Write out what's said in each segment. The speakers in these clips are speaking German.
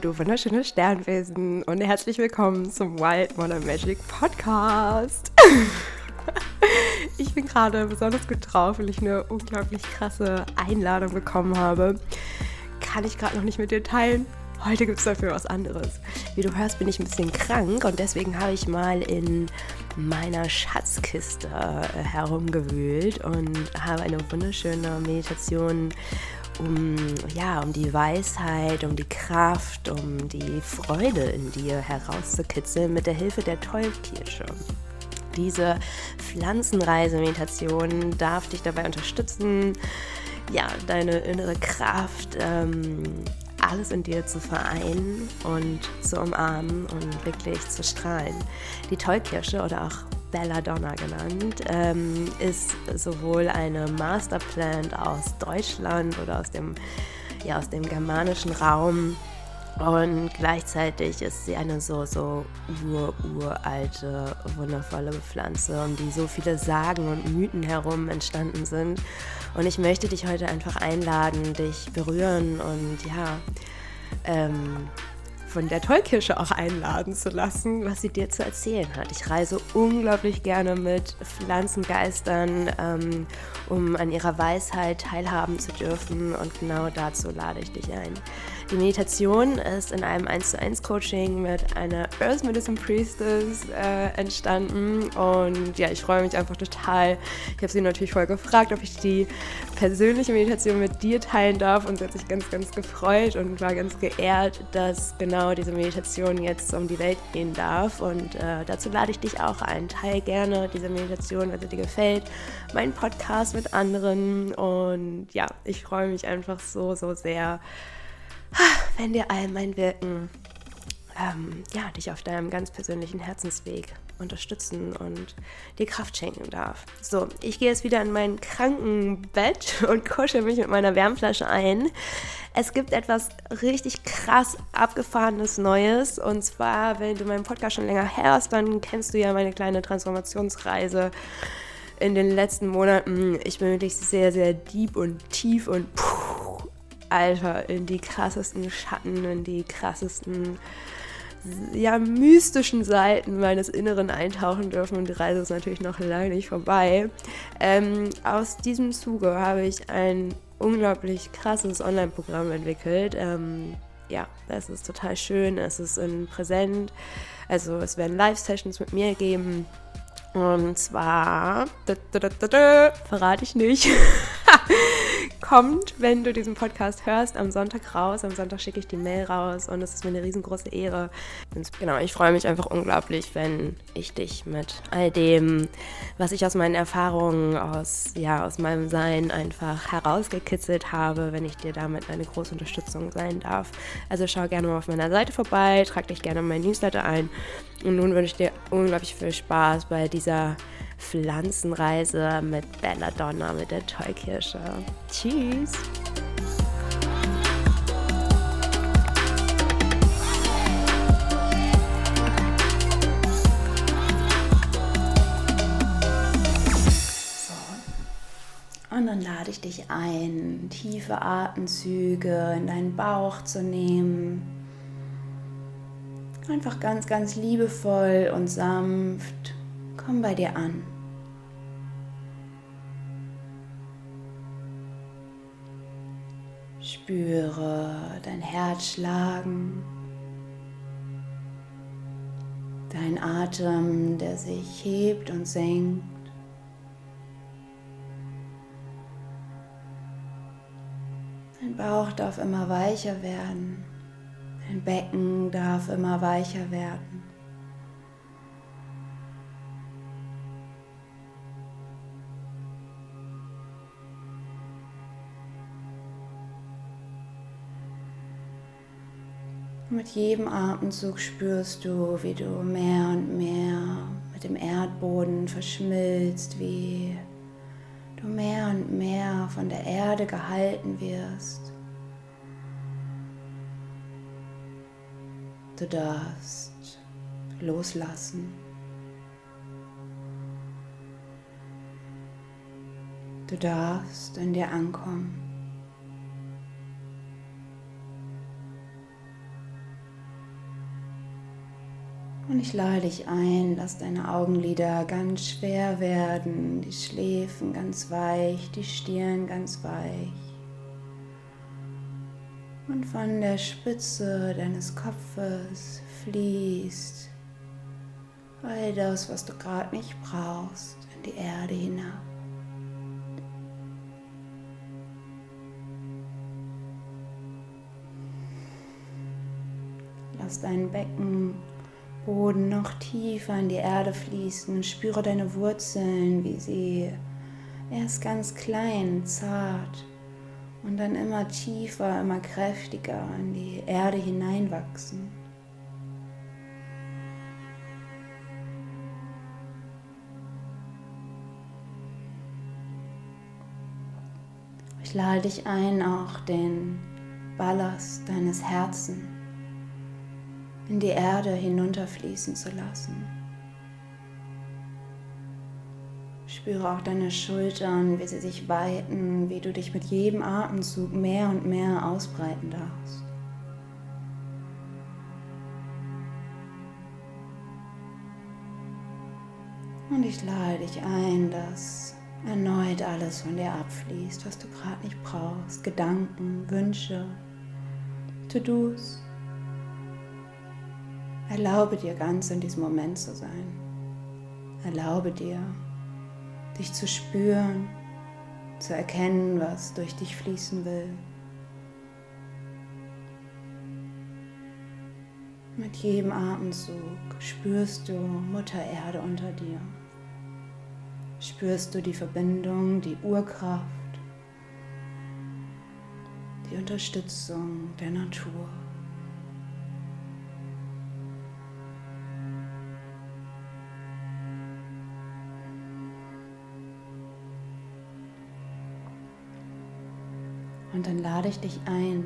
Du wunderschönes Sternwesen und herzlich willkommen zum Wild Modern Magic Podcast. ich bin gerade besonders gut drauf, weil ich eine unglaublich krasse Einladung bekommen habe. Kann ich gerade noch nicht mit dir teilen. Heute gibt es dafür was anderes. Wie du hörst, bin ich ein bisschen krank und deswegen habe ich mal in meiner Schatzkiste äh, herumgewühlt und habe eine wunderschöne Meditation um, ja, um die Weisheit, um die Kraft, um die Freude in dir herauszukitzeln mit der Hilfe der Tollkirsche. Diese Pflanzenreise-Meditation darf dich dabei unterstützen, ja, deine innere Kraft, ähm, alles in dir zu vereinen und zu umarmen und wirklich zu strahlen. Die Tollkirsche oder auch Belladonna genannt, ähm, ist sowohl eine Masterplant aus Deutschland oder aus dem, ja, aus dem germanischen Raum und gleichzeitig ist sie eine so, so ur-uralte, wundervolle Pflanze, um die so viele Sagen und Mythen herum entstanden sind. Und ich möchte dich heute einfach einladen, dich berühren und ja, ähm, von der Tollkirsche auch einladen zu lassen, was sie dir zu erzählen hat. Ich reise unglaublich gerne mit Pflanzengeistern, ähm, um an ihrer Weisheit teilhaben zu dürfen und genau dazu lade ich dich ein. Die Meditation ist in einem 1 zu 1 Coaching mit einer Earth Medicine Priestess äh, entstanden und ja, ich freue mich einfach total. Ich habe sie natürlich voll gefragt, ob ich die persönliche Meditation mit dir teilen darf und sie hat sich ganz, ganz gefreut und war ganz geehrt, dass genau diese Meditation jetzt um die Welt gehen darf. Und äh, dazu lade ich dich auch ein. Teil gerne diese Meditation, wenn sie dir gefällt, meinen Podcast mit anderen. Und ja, ich freue mich einfach so, so sehr wenn dir all mein Wirken ähm, ja, dich auf deinem ganz persönlichen Herzensweg unterstützen und dir Kraft schenken darf. So, ich gehe jetzt wieder in mein Krankenbett und kuschel mich mit meiner Wärmflasche ein. Es gibt etwas richtig krass abgefahrenes Neues. Und zwar, wenn du meinen Podcast schon länger hörst, dann kennst du ja meine kleine Transformationsreise in den letzten Monaten. Ich bin wirklich sehr, sehr deep und tief und puh, Alter, in die krassesten Schatten, in die krassesten, ja, mystischen Seiten meines Inneren eintauchen dürfen und die Reise ist natürlich noch lange nicht vorbei. Ähm, aus diesem Zuge habe ich ein unglaublich krasses Online-Programm entwickelt. Ähm, ja, es ist total schön, es ist in Präsent, also es werden Live-Sessions mit mir geben. Und zwar, da, da, da, verrate ich nicht. kommt, wenn du diesen Podcast hörst, am Sonntag raus. Am Sonntag schicke ich die Mail raus und es ist mir eine riesengroße Ehre. Und genau, ich freue mich einfach unglaublich, wenn ich dich mit all dem, was ich aus meinen Erfahrungen, aus, ja, aus meinem Sein einfach herausgekitzelt habe, wenn ich dir damit eine große Unterstützung sein darf. Also schau gerne mal auf meiner Seite vorbei, trag dich gerne in mein Newsletter ein. Und nun wünsche ich dir unglaublich viel Spaß bei dieser Pflanzenreise mit Belladonna, mit der Tollkirsche. Tschüss! Und dann lade ich dich ein, tiefe Atemzüge in deinen Bauch zu nehmen. Einfach ganz, ganz liebevoll und sanft Komm bei dir an. Spüre dein Herz schlagen, dein Atem, der sich hebt und senkt. Dein Bauch darf immer weicher werden, dein Becken darf immer weicher werden. Mit jedem Atemzug spürst du, wie du mehr und mehr mit dem Erdboden verschmilzt, wie du mehr und mehr von der Erde gehalten wirst. Du darfst loslassen. Du darfst in dir ankommen. Und ich lade dich ein, lass deine Augenlider ganz schwer werden, die Schläfen ganz weich, die Stirn ganz weich. Und von der Spitze deines Kopfes fließt all das, was du gerade nicht brauchst, in die Erde hinab. Lass dein Beckenboden noch tiefer in die Erde fließen. Spüre deine Wurzeln, wie sie erst ganz klein, zart und dann immer tiefer, immer kräftiger in die Erde hineinwachsen. Ich lade dich ein, auch den Ballast deines Herzens in die Erde hinunterfließen zu lassen. Spüre auch deine Schultern, wie sie sich weiten, wie du dich mit jedem Atemzug mehr und mehr ausbreiten darfst. Und ich lade dich ein, dass erneut alles von dir abfließt, was du gerade nicht brauchst. Gedanken, Wünsche, To-Dos. Erlaube dir ganz in diesem Moment zu sein. Erlaube dir, dich zu spüren, zu erkennen, was durch dich fließen will. Mit jedem Atemzug spürst du Mutter Erde unter dir. Spürst du die Verbindung, die Urkraft, die Unterstützung der Natur. Und dann lade ich dich ein,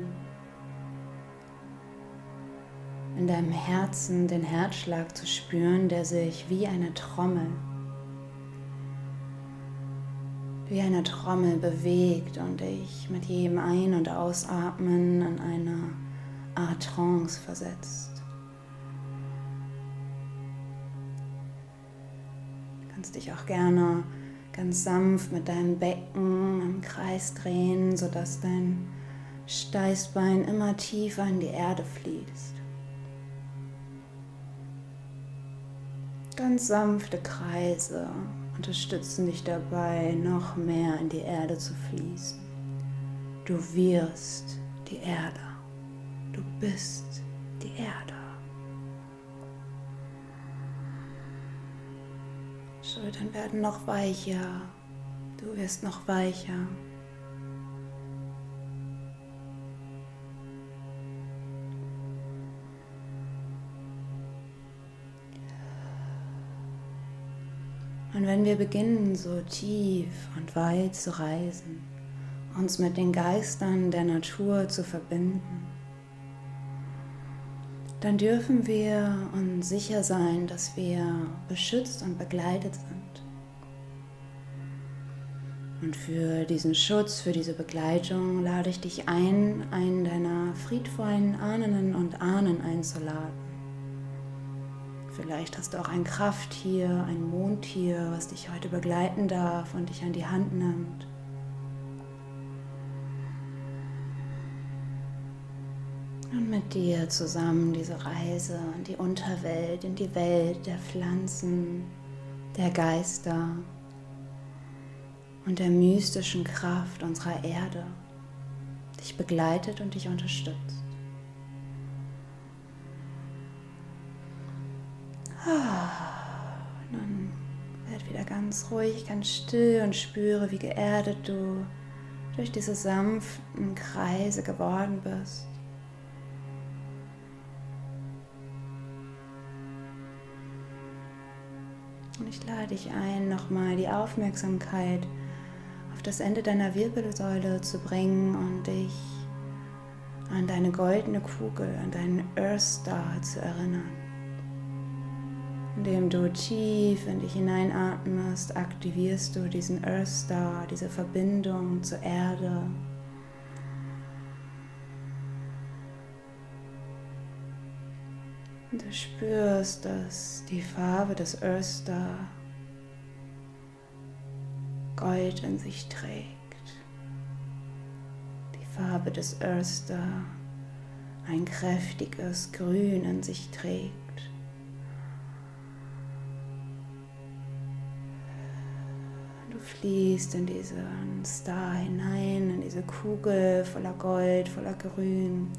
in deinem Herzen den Herzschlag zu spüren, der sich wie eine Trommel, wie eine Trommel bewegt und dich mit jedem Ein- und Ausatmen in eine Art Trance versetzt. Du kannst dich auch gerne ganz sanft mit deinem Becken im Kreis drehen, sodass dein Steißbein immer tiefer in die Erde fließt. Ganz sanfte Kreise unterstützen dich dabei, noch mehr in die Erde zu fließen. Du wirst die Erde. Du bist die Erde. Schultern werden noch weicher. Du wirst noch weicher. Und wenn wir beginnen, so tief und weit zu reisen, uns mit den Geistern der Natur zu verbinden, dann dürfen wir uns sicher sein, dass wir beschützt und begleitet sind. Und für diesen Schutz, für diese Begleitung lade ich dich ein, einen deiner friedvollen Ahnen und Ahnen einzuladen. Vielleicht hast du auch ein Krafttier, ein Mondtier, was dich heute begleiten darf und dich an die Hand nimmt. Und mit dir zusammen diese Reise in die Unterwelt, in die Welt der Pflanzen, der Geister und der mystischen Kraft unserer Erde dich begleitet und dich unterstützt. Ah, nun werd wieder ganz ruhig, ganz still und spüre, wie geerdet du durch diese sanften Kreise geworden bist. Und ich lade dich ein, nochmal die Aufmerksamkeit auf das Ende deiner Wirbelsäule zu bringen und dich an deine goldene Kugel, an deinen Earth Star zu erinnern. Indem du tief in dich hineinatmest, aktivierst du diesen Earth Star, diese Verbindung zur Erde. Und du spürst, dass die Farbe des Earth Gold in sich trägt. Die Farbe des Earth ein kräftiges Grün in sich trägt. Du fließt in diesen Star hinein, in diese Kugel voller Gold, voller Grün.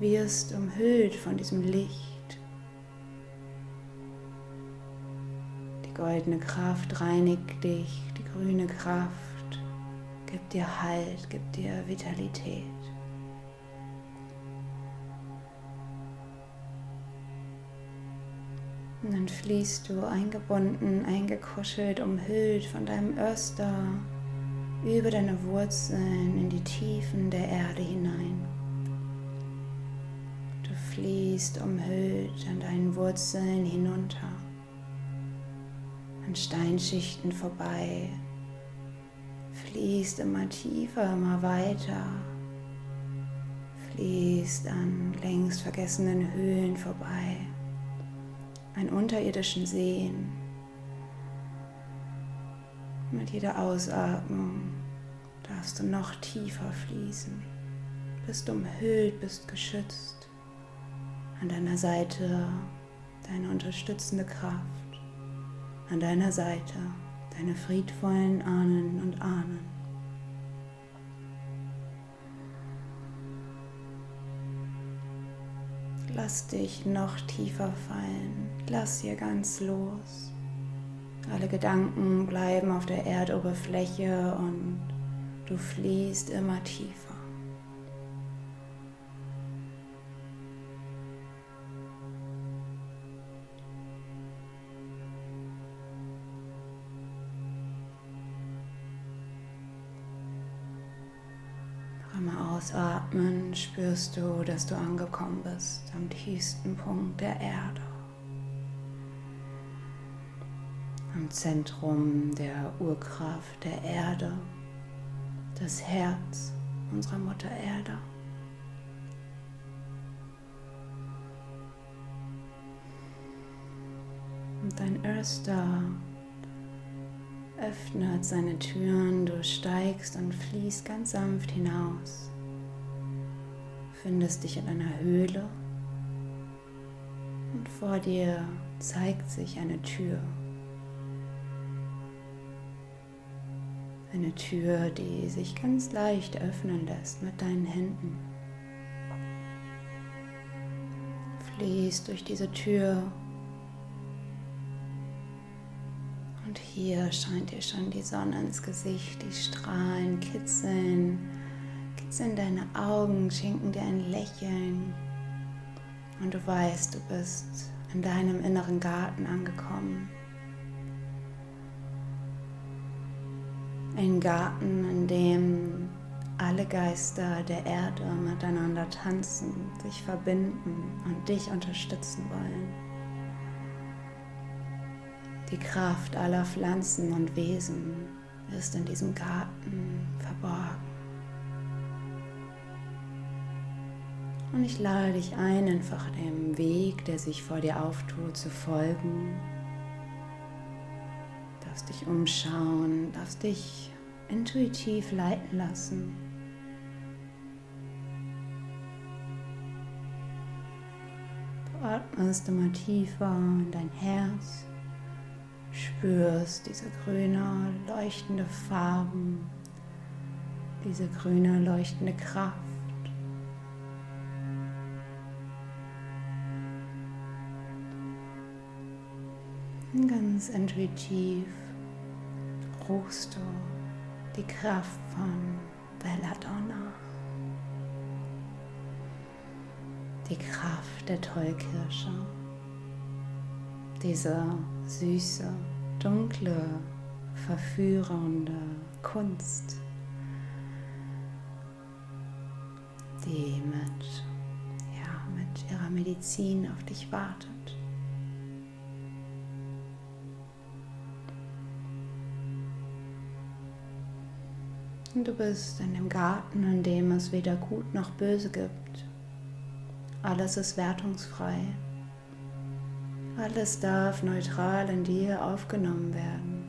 Wirst umhüllt von diesem Licht. Die goldene Kraft reinigt dich, die grüne Kraft gibt dir Halt, gibt dir Vitalität. Und dann fließt du eingebunden, eingekuschelt, umhüllt von deinem Öster über deine Wurzeln in die Tiefen der Erde hinein. Fließt umhüllt an deinen Wurzeln hinunter, an Steinschichten vorbei, fließt immer tiefer, immer weiter, fließt an längst vergessenen Höhlen vorbei einen unterirdischen Seen. Mit jeder Ausatmung darfst du noch tiefer fließen. Bist umhüllt, bist geschützt. An deiner Seite deine unterstützende Kraft. An deiner Seite deine friedvollen Ahnen und Ahnen. Lass dich noch tiefer fallen. Lass hier ganz los. Alle Gedanken bleiben auf der Erdoberfläche und du fließt immer tiefer. Spürst du, dass du angekommen bist am tiefsten Punkt der Erde. Am Zentrum der Urkraft der Erde, das Herz unserer Mutter Erde. Und dein Earth öffnet seine Türen, du steigst und fließt ganz sanft hinaus befindest dich in einer Höhle und vor dir zeigt sich eine Tür. Eine Tür, die sich ganz leicht öffnen lässt mit deinen Händen. Fließt durch diese Tür und hier scheint dir schon die Sonne ins Gesicht, die Strahlen kitzeln sind deine Augen, schenken dir ein Lächeln und du weißt, du bist in deinem inneren Garten angekommen. Ein Garten, in dem alle Geister der Erde miteinander tanzen, sich verbinden und dich unterstützen wollen. Die Kraft aller Pflanzen und Wesen ist in diesem Garten verborgen. Und ich lade dich ein, einfach dem Weg, der sich vor dir auftut, zu folgen. Du darfst dich umschauen, darfst dich intuitiv leiten lassen. Du atmest immer tiefer in dein Herz, spürst diese grüne, leuchtende Farben, diese grüne, leuchtende Kraft. Ganz intuitiv ruchst du die Kraft von Belladonna. Die Kraft der Tollkirsche. Diese süße, dunkle, verführende Kunst, die mit, ja, mit ihrer Medizin auf dich wartet. Und du bist in dem Garten, in dem es weder gut noch böse gibt. Alles ist wertungsfrei. Alles darf neutral in dir aufgenommen werden.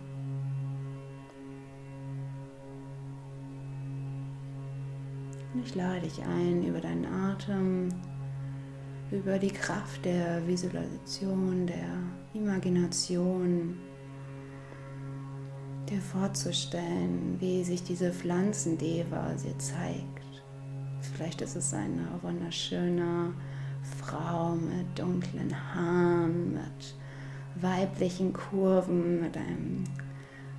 Ich lade dich ein, über deinen Atem, über die Kraft der Visualisation, der Imagination, dir vorzustellen, wie sich diese Pflanzendeva dir zeigt. Vielleicht ist es eine wunderschöne Frau mit dunklen Haaren, mit weiblichen Kurven, mit einem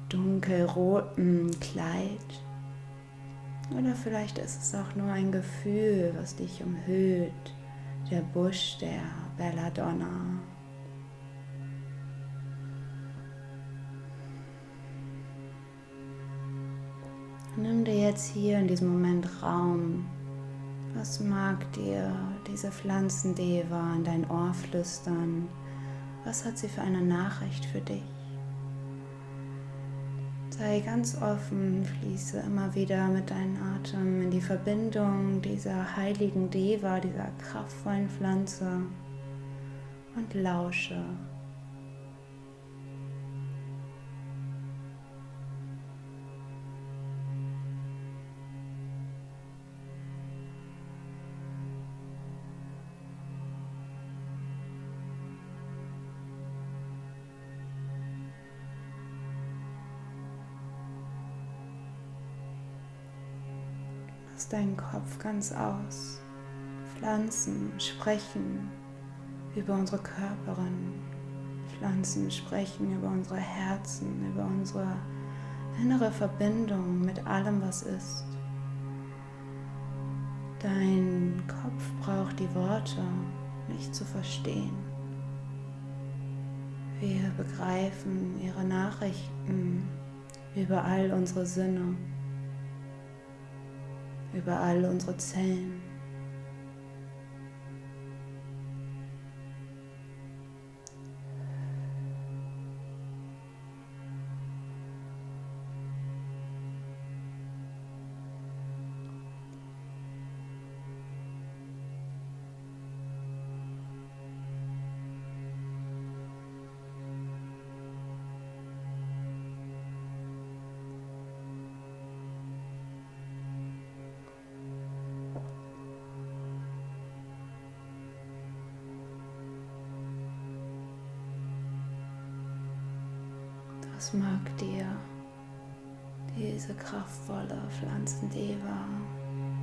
dunkelroten Kleid. Oder vielleicht ist es auch nur ein Gefühl, was dich umhüllt, der Busch der Belladonna. Nimm dir jetzt hier in diesem Moment Raum. Was mag dir diese Pflanzendeva in dein Ohr flüstern? Was hat sie für eine Nachricht für dich? Sei ganz offen, fließe immer wieder mit deinem Atem in die Verbindung dieser heiligen Deva, dieser kraftvollen Pflanze und lausche. Lass deinen Kopf ganz aus. Pflanzen sprechen über unsere Körperin. Pflanzen sprechen über unsere Herzen, über unsere innere Verbindung mit allem, was ist. Dein Kopf braucht die Worte nicht zu verstehen. Wir begreifen ihre Nachrichten über all unsere Sinne über all unsere Zellen. Was mag dir diese kraftvolle Pflanzendeva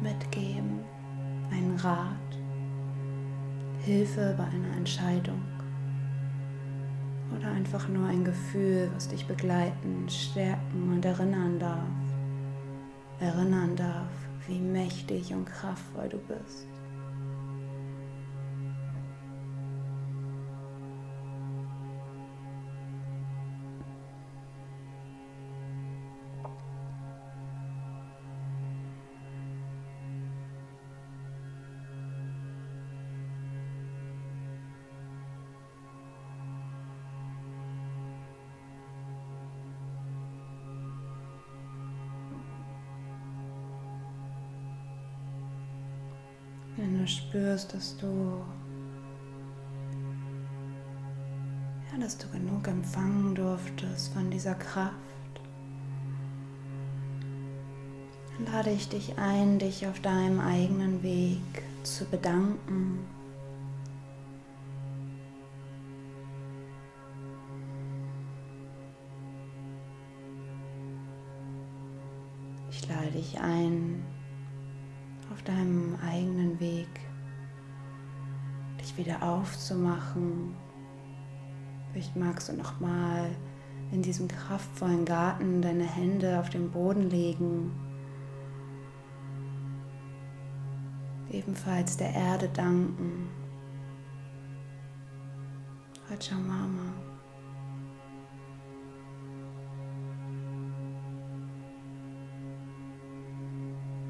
mitgeben? Ein Rat, Hilfe bei einer Entscheidung oder einfach nur ein Gefühl, was dich begleiten, stärken und erinnern darf. Erinnern darf, wie mächtig und kraftvoll du bist. Spürst, dass du, ja, dass du genug empfangen durftest von dieser Kraft, lade ich dich ein, dich auf deinem eigenen Weg zu bedanken. Ich lade dich ein, auf deinem eigenen Weg, dich wieder aufzumachen. Vielleicht magst du noch mal in diesem kraftvollen Garten deine Hände auf den Boden legen. Ebenfalls der Erde danken. Mama.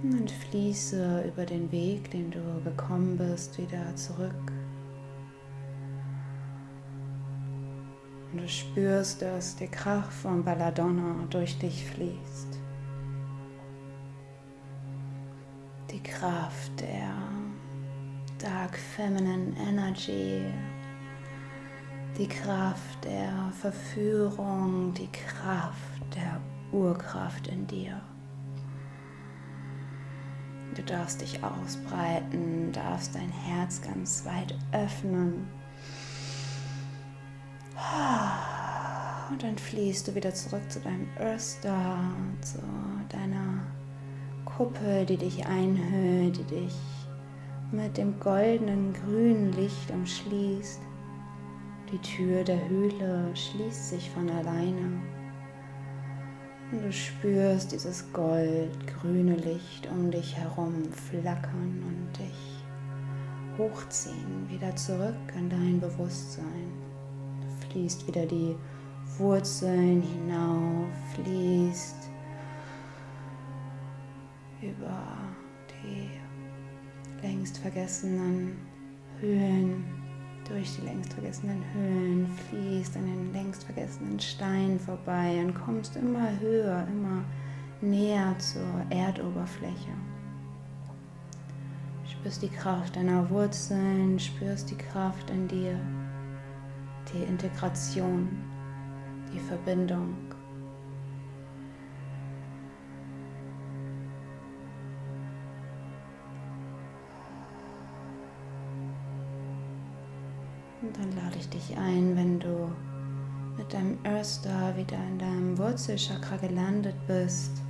Und fließe über den Weg, den du gekommen bist, wieder zurück. Du spürst, dass die Kraft von Balladonna durch dich fließt. Die Kraft der Dark Feminine Energy, die Kraft der Verführung, die Kraft der Urkraft in dir. Du darfst dich ausbreiten, darfst dein Herz ganz weit öffnen. Und dann fließt du wieder zurück zu deinem Earth Star, zu deiner Kuppel, die dich einhüllt, die dich mit dem goldenen grünen Licht umschließt. Die Tür der Höhle schließt sich von alleine. Und du spürst dieses goldgrüne Licht um dich herum flackern und dich hochziehen, wieder zurück in dein Bewusstsein. Du fließt wieder die Wurzeln hinauf, fließt über die längst vergessenen Höhen durch die längst vergessenen Höhlen, fließt an den längst vergessenen Steinen vorbei und kommst immer höher, immer näher zur Erdoberfläche. Spürst die Kraft deiner Wurzeln, spürst die Kraft in dir, die Integration, die Verbindung. Und dann lade ich dich ein, wenn du mit deinem Earth wieder in deinem Wurzelchakra gelandet bist,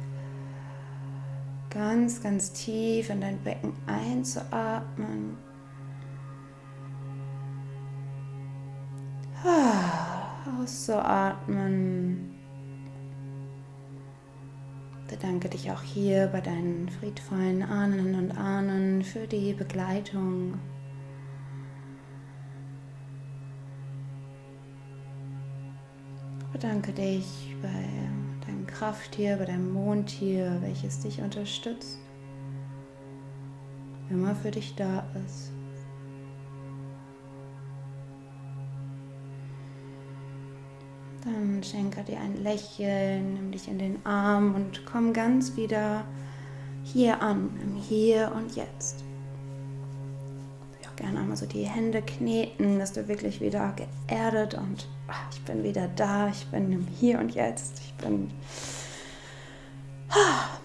ganz, ganz tief in dein Becken einzuatmen. Auszuatmen. Bedanke dich auch hier bei deinen friedvollen Ahnen und Ahnen für die Begleitung. Bedanke dich bei deinem Krafttier, bei deinem Mondtier, welches dich unterstützt, immer für dich da ist. Dann schenke dir ein Lächeln, nimm dich in den Arm und komm ganz wieder hier an, im Hier und Jetzt gerne einmal so die Hände kneten, dass du wirklich wieder geerdet und ach, ich bin wieder da, ich bin im Hier und Jetzt, ich bin ah,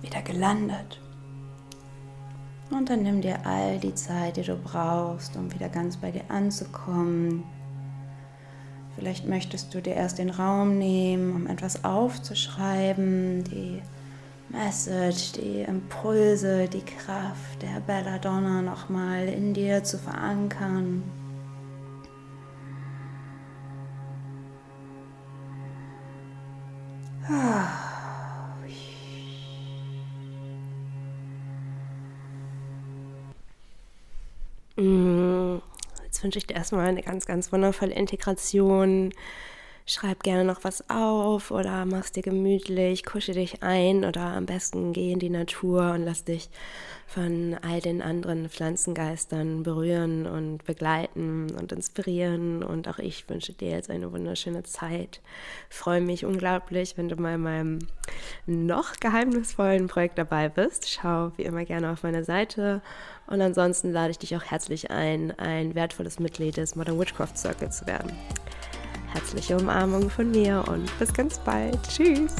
wieder gelandet. Und dann nimm dir all die Zeit, die du brauchst, um wieder ganz bei dir anzukommen. Vielleicht möchtest du dir erst den Raum nehmen, um etwas aufzuschreiben, die Message, die Impulse, die Kraft der Belladonna nochmal in dir zu verankern. Mm, wünsche ich dir erstmal eine ganz, ganz wundervolle Integration schreib gerne noch was auf oder mach's dir gemütlich, kusche dich ein oder am besten geh in die Natur und lass dich von all den anderen Pflanzengeistern berühren und begleiten und inspirieren. Und auch ich wünsche dir jetzt eine wunderschöne Zeit. Freue mich unglaublich, wenn du mal in meinem noch geheimnisvollen Projekt dabei bist. Schau wie immer gerne auf meine Seite. Und ansonsten lade ich dich auch herzlich ein, ein wertvolles Mitglied des Modern Witchcraft Circle zu werden. Herzliche Umarmung von mir und bis ganz bald. Tschüss.